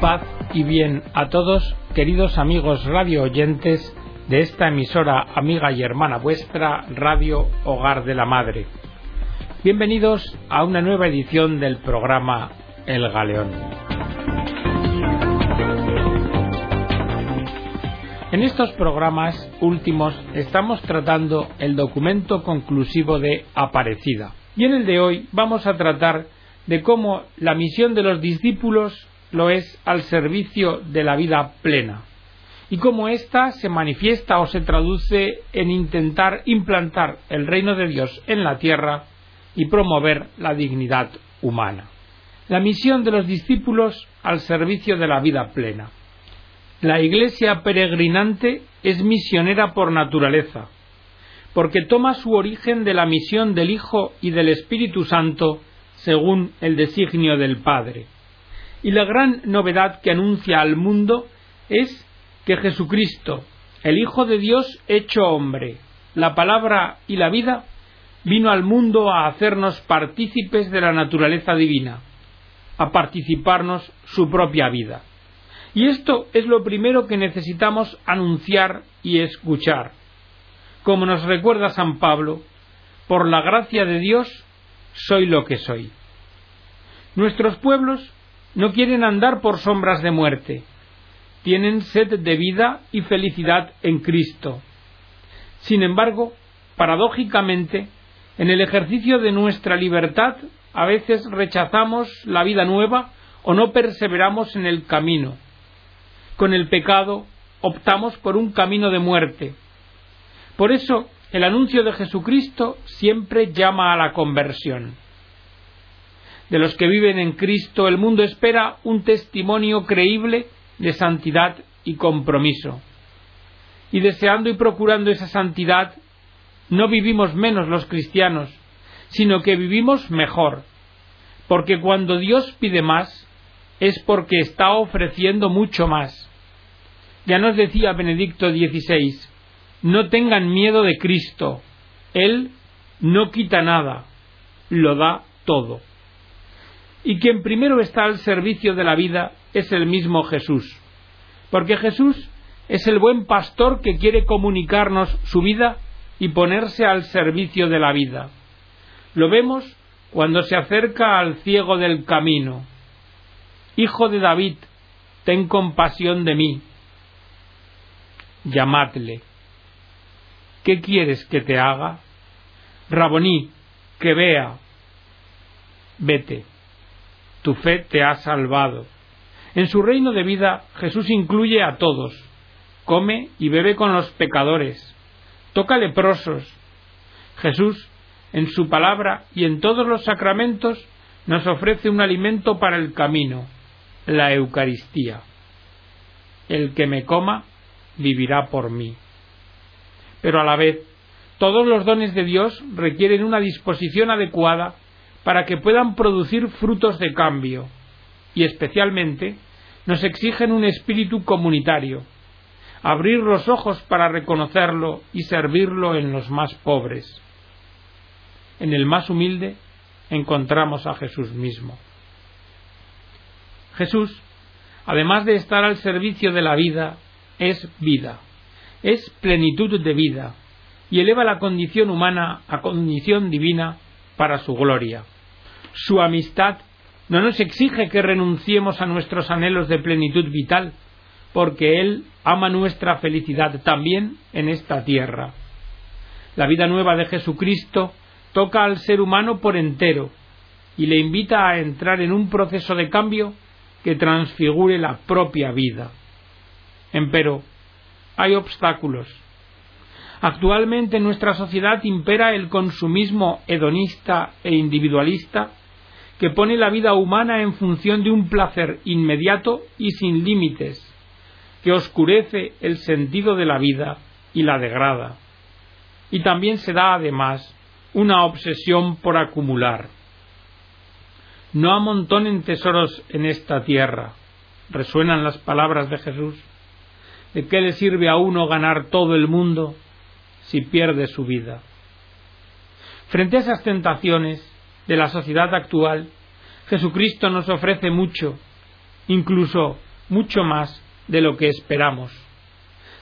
paz y bien a todos, queridos amigos radio oyentes de esta emisora amiga y hermana vuestra, Radio Hogar de la Madre. Bienvenidos a una nueva edición del programa El Galeón. En estos programas últimos estamos tratando el documento conclusivo de Aparecida. Y en el de hoy vamos a tratar de cómo la misión de los discípulos lo es al servicio de la vida plena y cómo ésta se manifiesta o se traduce en intentar implantar el reino de Dios en la tierra y promover la dignidad humana. La misión de los discípulos al servicio de la vida plena. La Iglesia peregrinante es misionera por naturaleza, porque toma su origen de la misión del Hijo y del Espíritu Santo según el designio del Padre. Y la gran novedad que anuncia al mundo es que Jesucristo, el Hijo de Dios hecho hombre, la palabra y la vida, vino al mundo a hacernos partícipes de la naturaleza divina, a participarnos su propia vida. Y esto es lo primero que necesitamos anunciar y escuchar. Como nos recuerda San Pablo, por la gracia de Dios soy lo que soy. Nuestros pueblos no quieren andar por sombras de muerte, tienen sed de vida y felicidad en Cristo. Sin embargo, paradójicamente, en el ejercicio de nuestra libertad a veces rechazamos la vida nueva o no perseveramos en el camino. Con el pecado optamos por un camino de muerte. Por eso el anuncio de Jesucristo siempre llama a la conversión. De los que viven en Cristo el mundo espera un testimonio creíble de santidad y compromiso. Y deseando y procurando esa santidad, no vivimos menos los cristianos, sino que vivimos mejor, porque cuando Dios pide más, es porque está ofreciendo mucho más. Ya nos decía Benedicto XVI, no tengan miedo de Cristo, Él no quita nada, lo da todo. Y quien primero está al servicio de la vida es el mismo Jesús, porque Jesús es el buen pastor que quiere comunicarnos su vida y ponerse al servicio de la vida. Lo vemos cuando se acerca al ciego del camino. Hijo de David, ten compasión de mí. Llamadle. ¿Qué quieres que te haga? Raboní, que vea. Vete. Tu fe te ha salvado. En su reino de vida Jesús incluye a todos. Come y bebe con los pecadores. Toca leprosos. Jesús, en su palabra y en todos los sacramentos, nos ofrece un alimento para el camino, la Eucaristía. El que me coma vivirá por mí. Pero a la vez, todos los dones de Dios requieren una disposición adecuada para que puedan producir frutos de cambio y especialmente nos exigen un espíritu comunitario, abrir los ojos para reconocerlo y servirlo en los más pobres. En el más humilde encontramos a Jesús mismo. Jesús, además de estar al servicio de la vida, es vida, es plenitud de vida, y eleva la condición humana a condición divina para su gloria. Su amistad no nos exige que renunciemos a nuestros anhelos de plenitud vital, porque Él ama nuestra felicidad también en esta tierra. La vida nueva de Jesucristo toca al ser humano por entero y le invita a entrar en un proceso de cambio que transfigure la propia vida. Empero, hay obstáculos. Actualmente en nuestra sociedad impera el consumismo hedonista e individualista que pone la vida humana en función de un placer inmediato y sin límites, que oscurece el sentido de la vida y la degrada. Y también se da además una obsesión por acumular. No amontonen tesoros en esta tierra. Resuenan las palabras de Jesús. ¿De qué le sirve a uno ganar todo el mundo si pierde su vida? Frente a esas tentaciones, de la sociedad actual, Jesucristo nos ofrece mucho, incluso mucho más de lo que esperamos.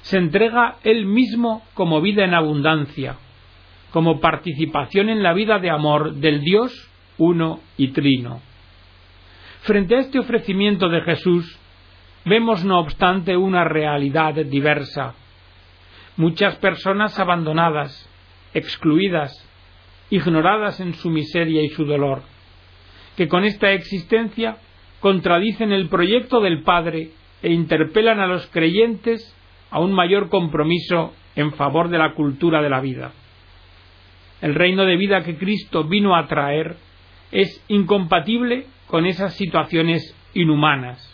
Se entrega él mismo como vida en abundancia, como participación en la vida de amor del Dios uno y trino. Frente a este ofrecimiento de Jesús, vemos no obstante una realidad diversa. Muchas personas abandonadas, excluidas, ignoradas en su miseria y su dolor, que con esta existencia contradicen el proyecto del Padre e interpelan a los creyentes a un mayor compromiso en favor de la cultura de la vida. El reino de vida que Cristo vino a traer es incompatible con esas situaciones inhumanas.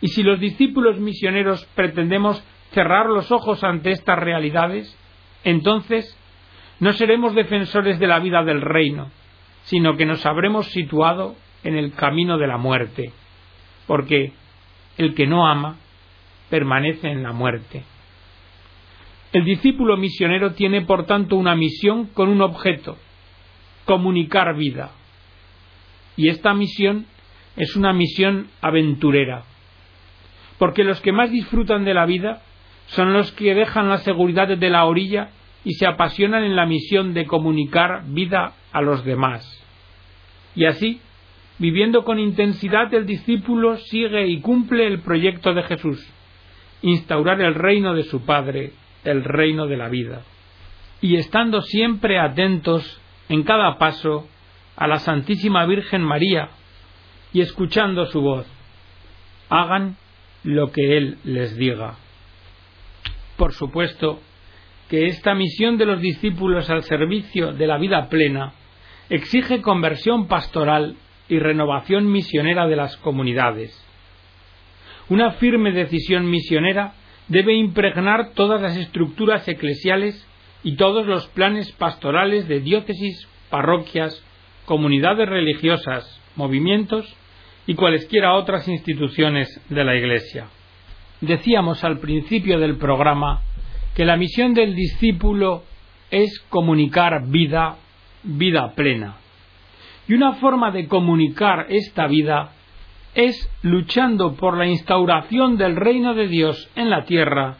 Y si los discípulos misioneros pretendemos cerrar los ojos ante estas realidades, entonces no seremos defensores de la vida del reino, sino que nos habremos situado en el camino de la muerte, porque el que no ama permanece en la muerte. El discípulo misionero tiene, por tanto, una misión con un objeto, comunicar vida. Y esta misión es una misión aventurera, porque los que más disfrutan de la vida son los que dejan la seguridad de la orilla y se apasionan en la misión de comunicar vida a los demás. Y así, viviendo con intensidad, el discípulo sigue y cumple el proyecto de Jesús, instaurar el reino de su Padre, el reino de la vida. Y estando siempre atentos en cada paso a la Santísima Virgen María y escuchando su voz, hagan lo que Él les diga. Por supuesto que esta misión de los discípulos al servicio de la vida plena exige conversión pastoral y renovación misionera de las comunidades. Una firme decisión misionera debe impregnar todas las estructuras eclesiales y todos los planes pastorales de diócesis, parroquias, comunidades religiosas, movimientos y cualesquiera otras instituciones de la Iglesia. Decíamos al principio del programa que la misión del discípulo es comunicar vida, vida plena. Y una forma de comunicar esta vida es luchando por la instauración del reino de Dios en la tierra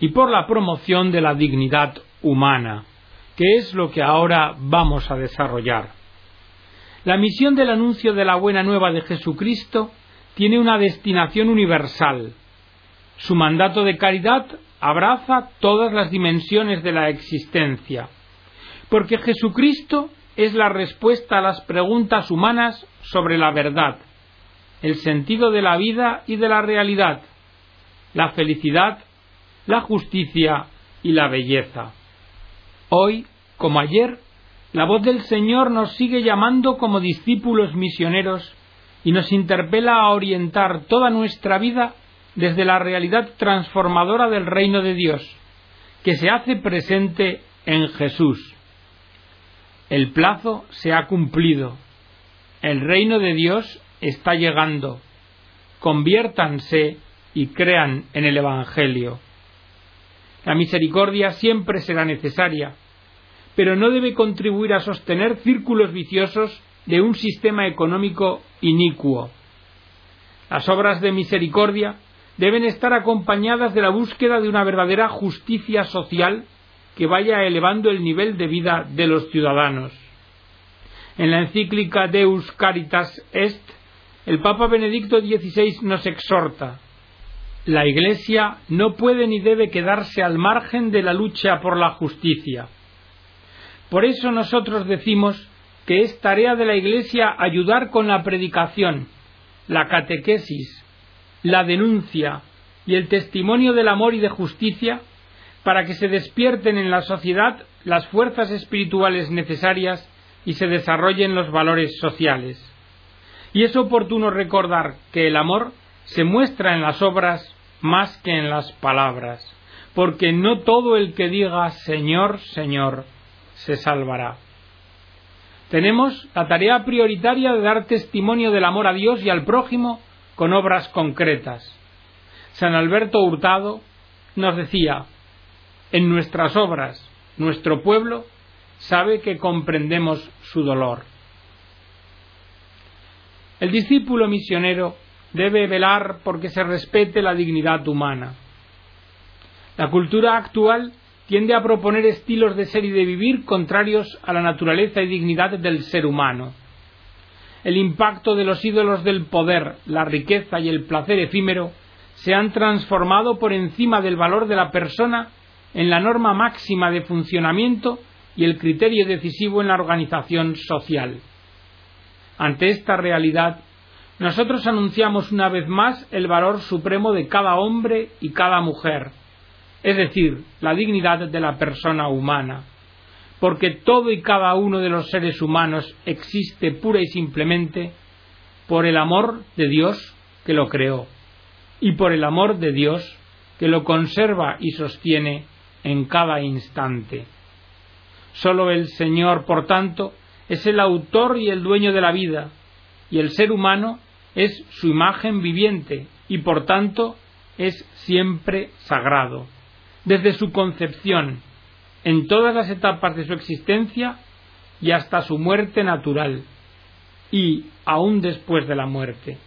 y por la promoción de la dignidad humana, que es lo que ahora vamos a desarrollar. La misión del anuncio de la buena nueva de Jesucristo tiene una destinación universal. Su mandato de caridad abraza todas las dimensiones de la existencia, porque Jesucristo es la respuesta a las preguntas humanas sobre la verdad, el sentido de la vida y de la realidad, la felicidad, la justicia y la belleza. Hoy, como ayer, la voz del Señor nos sigue llamando como discípulos misioneros y nos interpela a orientar toda nuestra vida desde la realidad transformadora del reino de Dios, que se hace presente en Jesús. El plazo se ha cumplido. El reino de Dios está llegando. Conviértanse y crean en el Evangelio. La misericordia siempre será necesaria, pero no debe contribuir a sostener círculos viciosos de un sistema económico inicuo. Las obras de misericordia deben estar acompañadas de la búsqueda de una verdadera justicia social que vaya elevando el nivel de vida de los ciudadanos. En la encíclica Deus Caritas Est el Papa Benedicto XVI nos exhorta la Iglesia no puede ni debe quedarse al margen de la lucha por la justicia. Por eso nosotros decimos que es tarea de la Iglesia ayudar con la predicación, la catequesis, la denuncia y el testimonio del amor y de justicia para que se despierten en la sociedad las fuerzas espirituales necesarias y se desarrollen los valores sociales. Y es oportuno recordar que el amor se muestra en las obras más que en las palabras, porque no todo el que diga Señor, Señor, se salvará. Tenemos la tarea prioritaria de dar testimonio del amor a Dios y al prójimo con obras concretas. San Alberto Hurtado nos decía, en nuestras obras, nuestro pueblo sabe que comprendemos su dolor. El discípulo misionero debe velar porque se respete la dignidad humana. La cultura actual tiende a proponer estilos de ser y de vivir contrarios a la naturaleza y dignidad del ser humano. El impacto de los ídolos del poder, la riqueza y el placer efímero se han transformado por encima del valor de la persona en la norma máxima de funcionamiento y el criterio decisivo en la organización social. Ante esta realidad, nosotros anunciamos una vez más el valor supremo de cada hombre y cada mujer, es decir, la dignidad de la persona humana, porque todo y cada uno de los seres humanos existe pura y simplemente por el amor de Dios que lo creó y por el amor de Dios que lo conserva y sostiene en cada instante. Solo el Señor, por tanto, es el autor y el dueño de la vida, y el ser humano es su imagen viviente y por tanto es siempre sagrado desde su concepción, en todas las etapas de su existencia y hasta su muerte natural, y aún después de la muerte.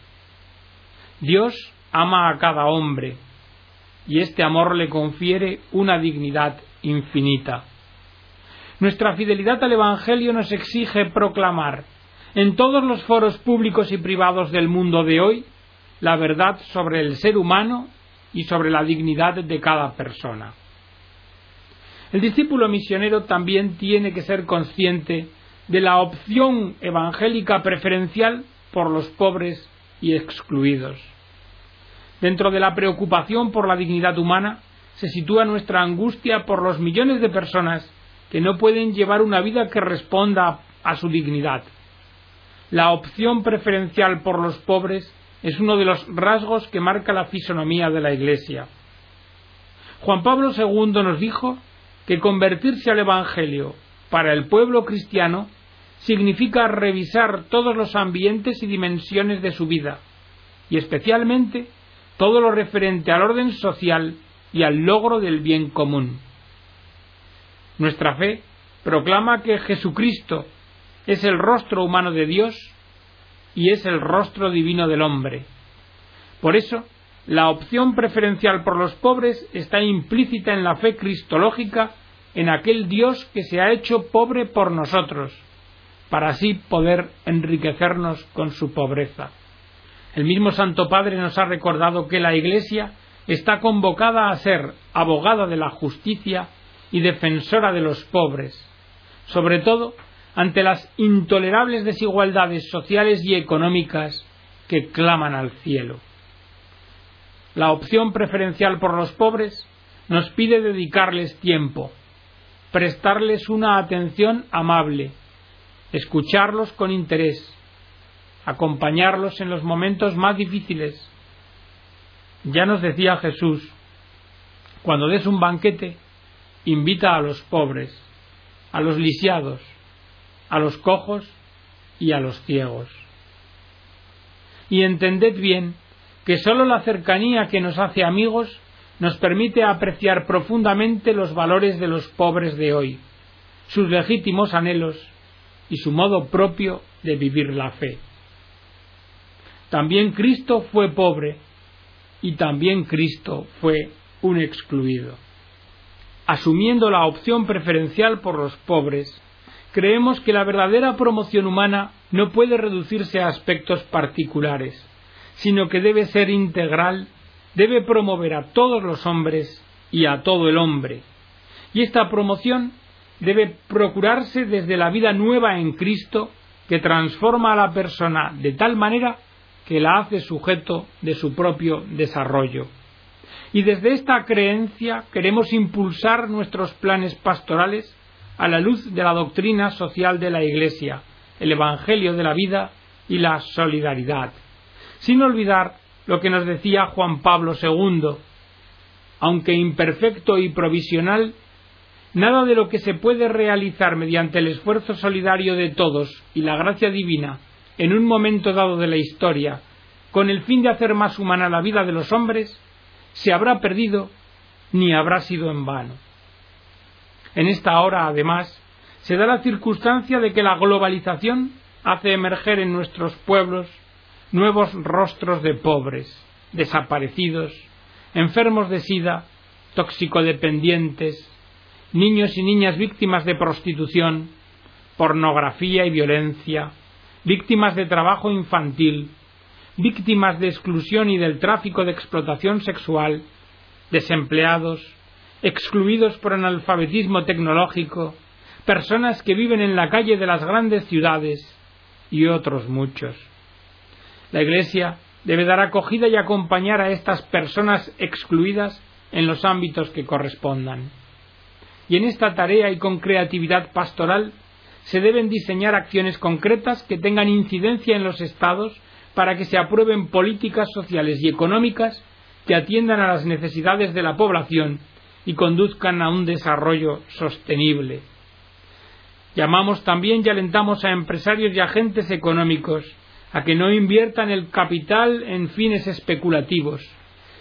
Dios ama a cada hombre, y este amor le confiere una dignidad infinita. Nuestra fidelidad al Evangelio nos exige proclamar en todos los foros públicos y privados del mundo de hoy la verdad sobre el ser humano y sobre la dignidad de cada persona. El discípulo misionero también tiene que ser consciente de la opción evangélica preferencial por los pobres y excluidos. Dentro de la preocupación por la dignidad humana se sitúa nuestra angustia por los millones de personas que no pueden llevar una vida que responda a su dignidad. La opción preferencial por los pobres es uno de los rasgos que marca la fisonomía de la Iglesia. Juan Pablo II nos dijo que convertirse al Evangelio para el pueblo cristiano significa revisar todos los ambientes y dimensiones de su vida, y especialmente todo lo referente al orden social y al logro del bien común. Nuestra fe proclama que Jesucristo es el rostro humano de Dios y es el rostro divino del hombre. Por eso, la opción preferencial por los pobres está implícita en la fe cristológica en aquel Dios que se ha hecho pobre por nosotros, para así poder enriquecernos con su pobreza. El mismo Santo Padre nos ha recordado que la Iglesia está convocada a ser abogada de la justicia y defensora de los pobres, sobre todo ante las intolerables desigualdades sociales y económicas que claman al cielo. La opción preferencial por los pobres nos pide dedicarles tiempo, prestarles una atención amable, escucharlos con interés, acompañarlos en los momentos más difíciles. Ya nos decía Jesús, cuando des un banquete, invita a los pobres, a los lisiados, a los cojos y a los ciegos. Y entended bien que sólo la cercanía que nos hace amigos nos permite apreciar profundamente los valores de los pobres de hoy, sus legítimos anhelos y su modo propio de vivir la fe. También Cristo fue pobre y también Cristo fue un excluido. Asumiendo la opción preferencial por los pobres, creemos que la verdadera promoción humana no puede reducirse a aspectos particulares, sino que debe ser integral, debe promover a todos los hombres y a todo el hombre. Y esta promoción debe procurarse desde la vida nueva en Cristo que transforma a la persona de tal manera que la hace sujeto de su propio desarrollo. Y desde esta creencia queremos impulsar nuestros planes pastorales a la luz de la doctrina social de la Iglesia, el Evangelio de la vida y la solidaridad, sin olvidar lo que nos decía Juan Pablo II, aunque imperfecto y provisional, nada de lo que se puede realizar mediante el esfuerzo solidario de todos y la gracia divina en un momento dado de la historia, con el fin de hacer más humana la vida de los hombres, se habrá perdido ni habrá sido en vano. En esta hora, además, se da la circunstancia de que la globalización hace emerger en nuestros pueblos nuevos rostros de pobres, desaparecidos, enfermos de sida, toxicodependientes, niños y niñas víctimas de prostitución, pornografía y violencia, víctimas de trabajo infantil, víctimas de exclusión y del tráfico de explotación sexual, desempleados, excluidos por analfabetismo tecnológico, personas que viven en la calle de las grandes ciudades y otros muchos. La Iglesia debe dar acogida y acompañar a estas personas excluidas en los ámbitos que correspondan. Y en esta tarea y con creatividad pastoral se deben diseñar acciones concretas que tengan incidencia en los estados para que se aprueben políticas sociales y económicas que atiendan a las necesidades de la población y conduzcan a un desarrollo sostenible. Llamamos también y alentamos a empresarios y agentes económicos a que no inviertan el capital en fines especulativos,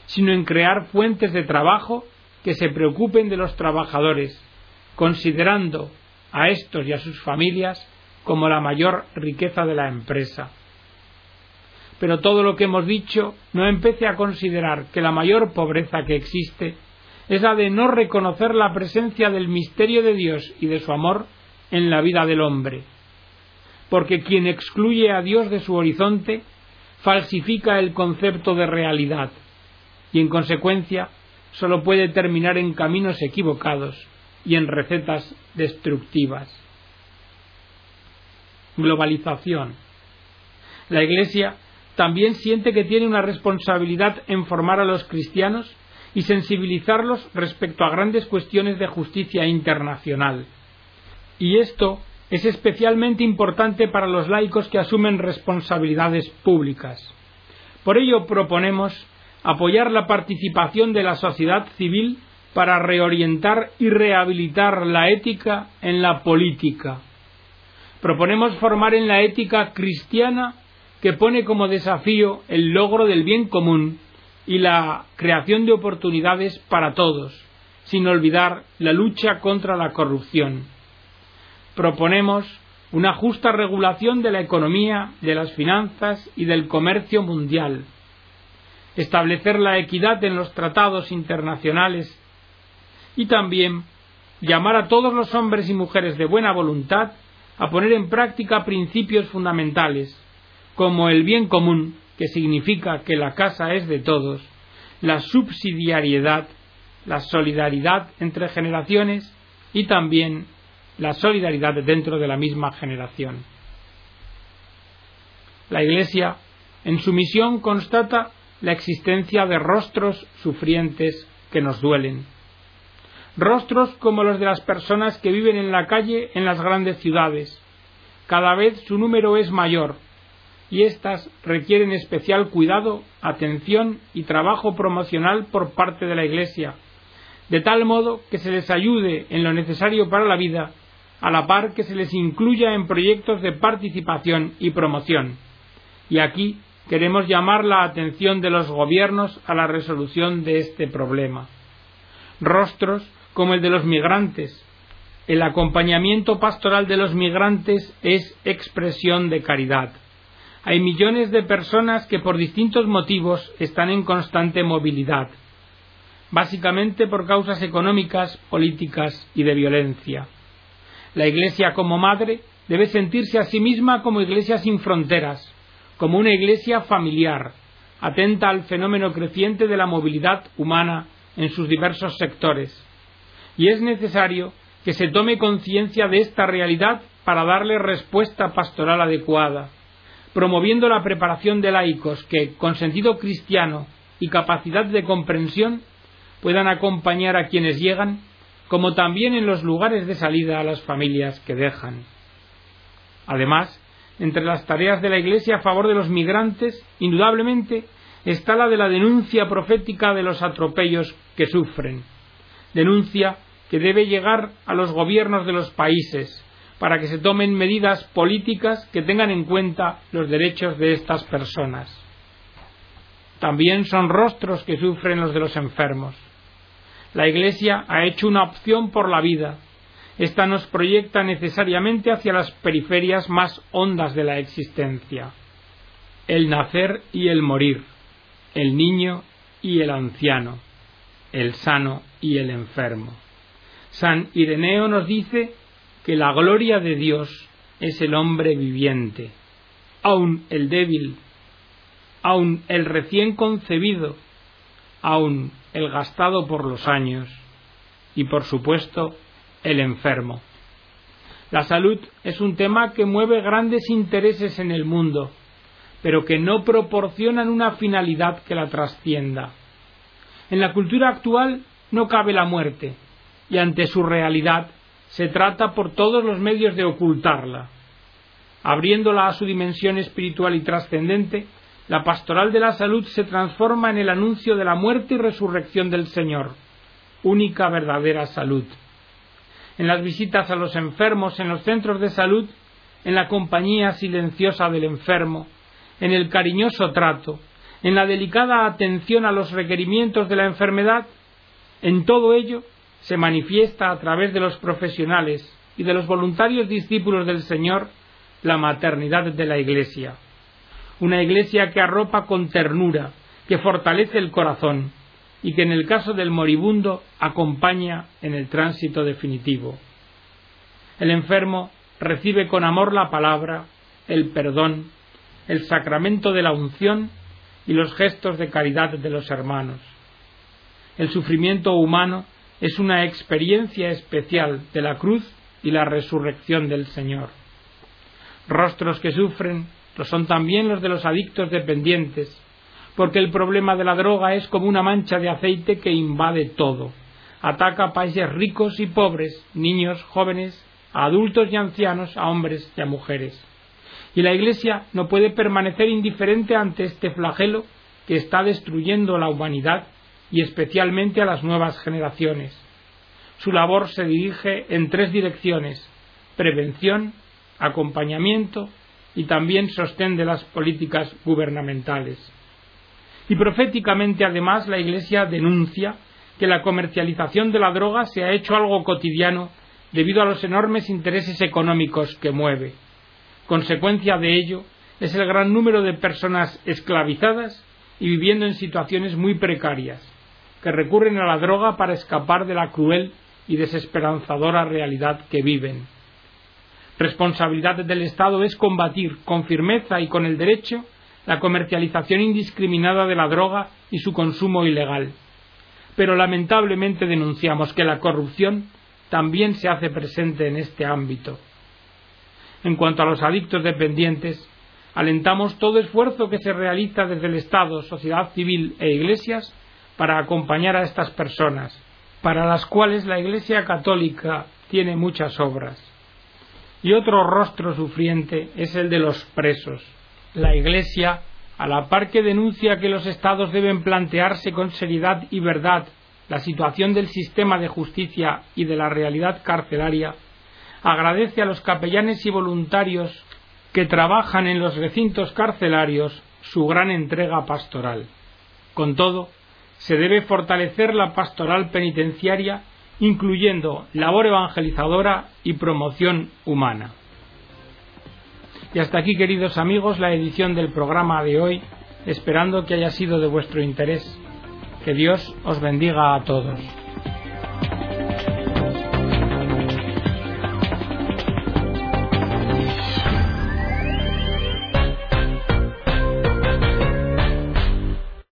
sino en crear fuentes de trabajo que se preocupen de los trabajadores, considerando a estos y a sus familias como la mayor riqueza de la empresa. Pero todo lo que hemos dicho no empiece a considerar que la mayor pobreza que existe es la de no reconocer la presencia del misterio de Dios y de su amor en la vida del hombre. Porque quien excluye a Dios de su horizonte falsifica el concepto de realidad y en consecuencia solo puede terminar en caminos equivocados y en recetas destructivas. Globalización. La Iglesia también siente que tiene una responsabilidad en formar a los cristianos y sensibilizarlos respecto a grandes cuestiones de justicia internacional. Y esto es especialmente importante para los laicos que asumen responsabilidades públicas. Por ello proponemos apoyar la participación de la sociedad civil para reorientar y rehabilitar la ética en la política. Proponemos formar en la ética cristiana que pone como desafío el logro del bien común y la creación de oportunidades para todos, sin olvidar la lucha contra la corrupción. Proponemos una justa regulación de la economía, de las finanzas y del comercio mundial, establecer la equidad en los tratados internacionales y también llamar a todos los hombres y mujeres de buena voluntad a poner en práctica principios fundamentales, como el bien común, que significa que la casa es de todos, la subsidiariedad, la solidaridad entre generaciones y también la solidaridad dentro de la misma generación. La Iglesia, en su misión, constata la existencia de rostros sufrientes que nos duelen, rostros como los de las personas que viven en la calle en las grandes ciudades. Cada vez su número es mayor y éstas requieren especial cuidado, atención y trabajo promocional por parte de la Iglesia, de tal modo que se les ayude en lo necesario para la vida, a la par que se les incluya en proyectos de participación y promoción. Y aquí queremos llamar la atención de los gobiernos a la resolución de este problema. Rostros como el de los migrantes. El acompañamiento pastoral de los migrantes es expresión de caridad. Hay millones de personas que por distintos motivos están en constante movilidad, básicamente por causas económicas, políticas y de violencia. La Iglesia como madre debe sentirse a sí misma como Iglesia sin fronteras, como una Iglesia familiar, atenta al fenómeno creciente de la movilidad humana en sus diversos sectores, y es necesario que se tome conciencia de esta realidad para darle respuesta pastoral adecuada, promoviendo la preparación de laicos que, con sentido cristiano y capacidad de comprensión, puedan acompañar a quienes llegan, como también en los lugares de salida a las familias que dejan. Además, entre las tareas de la Iglesia a favor de los migrantes, indudablemente, está la de la denuncia profética de los atropellos que sufren, denuncia que debe llegar a los gobiernos de los países para que se tomen medidas políticas que tengan en cuenta los derechos de estas personas. También son rostros que sufren los de los enfermos. La Iglesia ha hecho una opción por la vida. Esta nos proyecta necesariamente hacia las periferias más hondas de la existencia. el nacer y el morir, el niño y el anciano, el sano y el enfermo. San Ireneo nos dice que la gloria de Dios es el hombre viviente, aun el débil, aun el recién concebido, aun el gastado por los años y por supuesto el enfermo. La salud es un tema que mueve grandes intereses en el mundo, pero que no proporcionan una finalidad que la trascienda. En la cultura actual no cabe la muerte, y ante su realidad se trata por todos los medios de ocultarla. Abriéndola a su dimensión espiritual y trascendente, la pastoral de la salud se transforma en el anuncio de la muerte y resurrección del Señor, única verdadera salud. En las visitas a los enfermos en los centros de salud, en la compañía silenciosa del enfermo, en el cariñoso trato, en la delicada atención a los requerimientos de la enfermedad, en todo ello se manifiesta a través de los profesionales y de los voluntarios discípulos del Señor la maternidad de la Iglesia. Una Iglesia que arropa con ternura, que fortalece el corazón y que en el caso del moribundo acompaña en el tránsito definitivo. El enfermo recibe con amor la palabra, el perdón, el sacramento de la unción y los gestos de caridad de los hermanos. El sufrimiento humano es una experiencia especial de la cruz y la resurrección del Señor. Rostros que sufren lo son también los de los adictos dependientes, porque el problema de la droga es como una mancha de aceite que invade todo. Ataca a países ricos y pobres, niños, jóvenes, a adultos y ancianos, a hombres y a mujeres. Y la Iglesia no puede permanecer indiferente ante este flagelo que está destruyendo la humanidad y especialmente a las nuevas generaciones. Su labor se dirige en tres direcciones prevención, acompañamiento y también sostén de las políticas gubernamentales. Y proféticamente, además, la Iglesia denuncia que la comercialización de la droga se ha hecho algo cotidiano debido a los enormes intereses económicos que mueve. Consecuencia de ello es el gran número de personas esclavizadas y viviendo en situaciones muy precarias, que recurren a la droga para escapar de la cruel y desesperanzadora realidad que viven. Responsabilidad del Estado es combatir con firmeza y con el derecho la comercialización indiscriminada de la droga y su consumo ilegal. Pero lamentablemente denunciamos que la corrupción también se hace presente en este ámbito. En cuanto a los adictos dependientes, alentamos todo esfuerzo que se realiza desde el Estado, sociedad civil e iglesias para acompañar a estas personas, para las cuales la Iglesia católica tiene muchas obras. Y otro rostro sufriente es el de los presos. La Iglesia, a la par que denuncia que los Estados deben plantearse con seriedad y verdad la situación del sistema de justicia y de la realidad carcelaria, agradece a los capellanes y voluntarios que trabajan en los recintos carcelarios su gran entrega pastoral. Con todo, se debe fortalecer la pastoral penitenciaria incluyendo labor evangelizadora y promoción humana. Y hasta aquí, queridos amigos, la edición del programa de hoy, esperando que haya sido de vuestro interés. Que Dios os bendiga a todos.